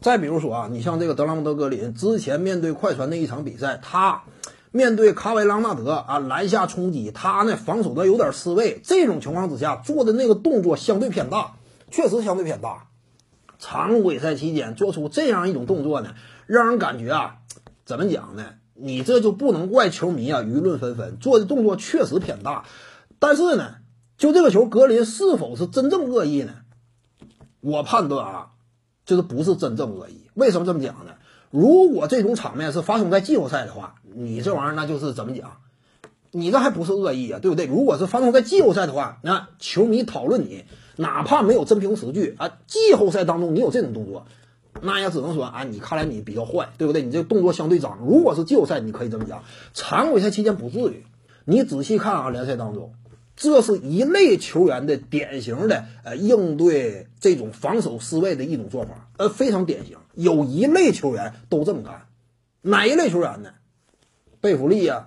再比如说啊，你像这个德拉蒙德格林之前面对快船那一场比赛，他面对卡维朗纳德啊篮下冲击，他呢防守的有点失位，这种情况之下做的那个动作相对偏大，确实相对偏大。常规赛期间做出这样一种动作呢，让人感觉啊，怎么讲呢？你这就不能怪球迷啊，舆论纷纷，做的动作确实偏大。但是呢，就这个球，格林是否是真正恶意呢？我判断啊。就是不是真正恶意？为什么这么讲呢？如果这种场面是发生在季后赛的话，你这玩意儿那就是怎么讲？你这还不是恶意啊，对不对？如果是发生在季后赛的话，那球迷讨论你，哪怕没有真凭实据啊，季后赛当中你有这种动作，那也只能说啊，你看来你比较坏，对不对？你这动作相对脏。如果是季后赛，你可以这么讲；常规赛期间不至于。你仔细看啊，联赛当中。这是一类球员的典型的呃应对这种防守失位的一种做法，呃非常典型。有一类球员都这么干，哪一类球员呢？贝弗利呀，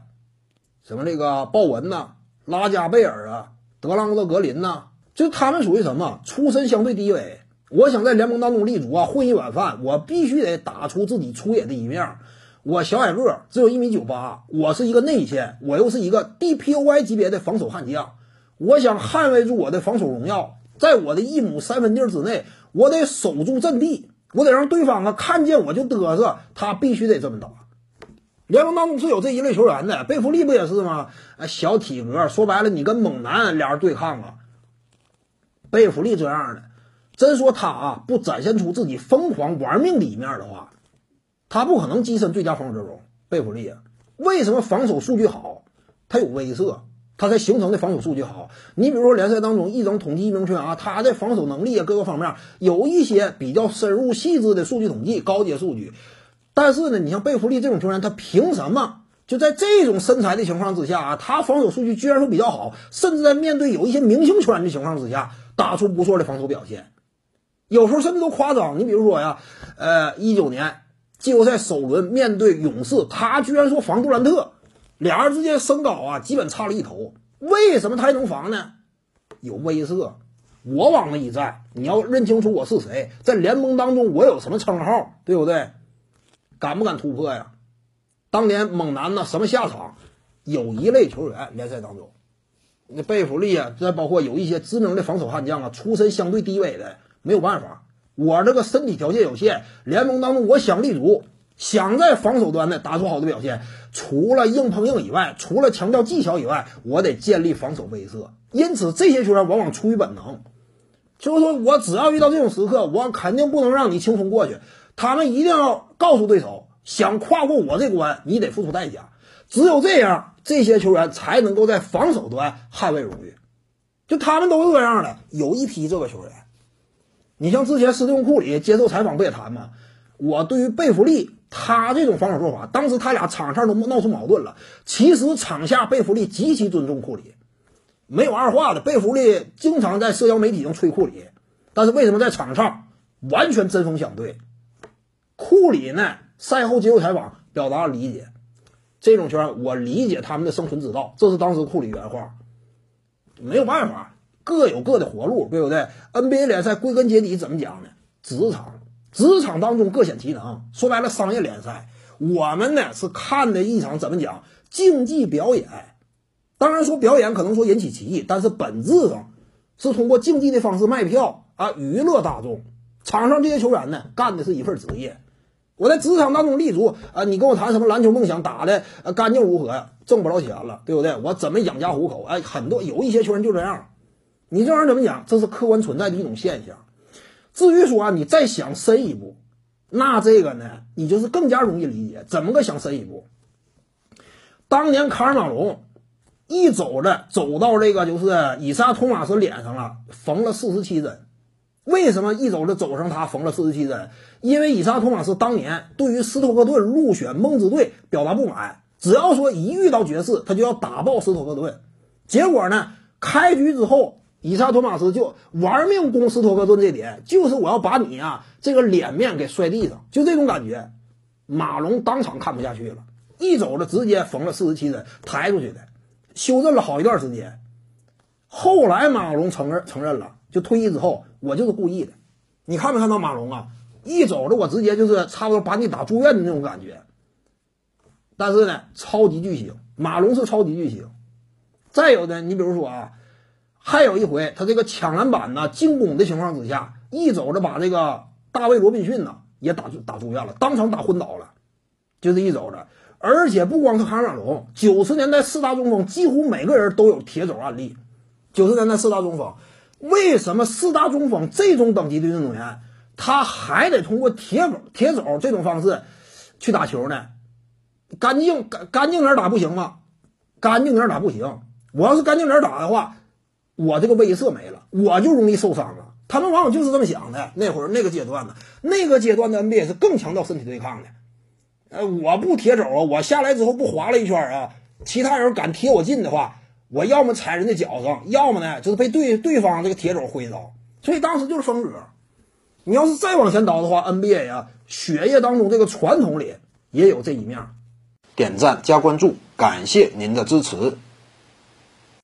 什么这个鲍文呐，拉加贝尔啊，德拉蒙德格林呐，就他们属于什么？出身相对低微，我想在联盟当中立足啊，混一碗饭，我必须得打出自己出野的一面。我小矮个，只有一米九八，我是一个内线，我又是一个 DPOY 级别的防守悍将。我想捍卫住我的防守荣耀，在我的一亩三分地之内，我得守住阵地，我得让对方啊看见我就嘚瑟，他必须得这么打。联盟当中是有这一类球员的，贝弗利不也是吗？哎，小体格，说白了，你跟猛男俩人对抗啊。贝弗利这样的，真说他啊不展现出自己疯狂玩命的一面的话，他不可能跻身最佳防守阵容。贝弗利啊，为什么防守数据好？他有威慑。他才形成的防守数据好。你比如说联赛当中一整统计一名球员啊，他的防守能力啊各个方面有一些比较深入细致的数据统计高阶数据。但是呢，你像贝弗利这种球员，他凭什么就在这种身材的情况之下啊，他防守数据居然说比较好，甚至在面对有一些明星球员的情况之下，打出不错的防守表现。有时候甚至都夸张。你比如说呀，呃，一九年季后赛首轮面对勇士，他居然说防杜兰特。俩人之间身高啊，基本差了一头。为什么他还能防呢？有威慑。我往那一站，你要认清楚我是谁，在联盟当中我有什么称号，对不对？敢不敢突破呀？当年猛男呢，什么下场？有一类球员联赛当中，那贝弗利啊，再包括有一些知名的防守悍将啊，出身相对低微的，没有办法。我这个身体条件有限，联盟当中我想立足。想在防守端呢打出好的表现，除了硬碰硬以外，除了强调技巧以外，我得建立防守威慑。因此，这些球员往往出于本能，就是说我只要遇到这种时刻，我肯定不能让你轻松过去。他们一定要告诉对手，想跨过我这关，你得付出代价。只有这样，这些球员才能够在防守端捍卫荣誉。就他们都这样的，有一批这个球员。你像之前斯蒂芬库里接受采访不也谈吗？我对于贝弗利。他这种防守做法，当时他俩场上都闹出矛盾了。其实场下贝弗利极其尊重库里，没有二话的。贝弗利经常在社交媒体上吹库里，但是为什么在场上完全针锋相对？库里呢？赛后接受采访表达了理解，这种球员我理解他们的生存之道，这是当时库里原话。没有办法，各有各的活路，对不对？NBA 联赛归根结底怎么讲呢？职场。职场当中各显其能，说白了商业联赛，我们呢是看的一场怎么讲竞技表演。当然说表演可能说引起歧义，但是本质上是通过竞技的方式卖票啊，娱乐大众。场上这些球员呢干的是一份职业。我在职场当中立足啊，你跟我谈什么篮球梦想打的干净如何呀？挣不着钱了，对不对？我怎么养家糊口？哎，很多有一些球员就这样。你这玩意儿怎么讲？这是客观存在的一种现象。至于说啊你再想深一步，那这个呢，你就是更加容易理解。怎么个想深一步？当年卡尔马龙一走着走到这个就是以撒托马斯脸上了，缝了四十七针。为什么一走着走上他缝了四十七针？因为以撒托马斯当年对于斯托克顿入选梦之队表达不满，只要说一遇到爵士，他就要打爆斯托克顿。结果呢，开局之后。以萨托马斯就玩命攻斯托克顿这点，就是我要把你啊这个脸面给摔地上，就这种感觉。马龙当场看不下去了，一走了直接缝了四十七针，抬出去的，修正了好一段时间。后来马龙承认承认了，就退役之后，我就是故意的。你看没看到马龙啊？一走着我直接就是差不多把你打住院的那种感觉。但是呢，超级巨星马龙是超级巨星。再有呢，你比如说啊，还有一回他这个抢篮板呢、进攻的情况之下，一肘子把这个大卫罗宾逊呢也打打住院了，当场打昏倒了，就这一肘子。而且不光是哈马龙，九十年代四大中锋几乎每个人都有铁肘案例。九十年代四大中锋，为什么四大中锋这种等级的运动员，他还得通过铁肘铁肘这种方式去打球呢？干净干干净点打不行吗？干净点打不行。我要是干净点打的话，我这个威慑没了，我就容易受伤了。他们往往就是这么想的。那会儿那个阶段呢，那个阶段的 NBA 是更强调身体对抗的。呃，我不铁肘啊，我下来之后不滑了一圈啊，其他人敢贴我近的话，我要么踩人家脚上，要么呢就是被对对方这个铁肘挥倒。所以当时就是风格。你要是再往前倒的话，NBA 啊，血液当中这个传统里也有这一面。点赞加关注，感谢您的支持。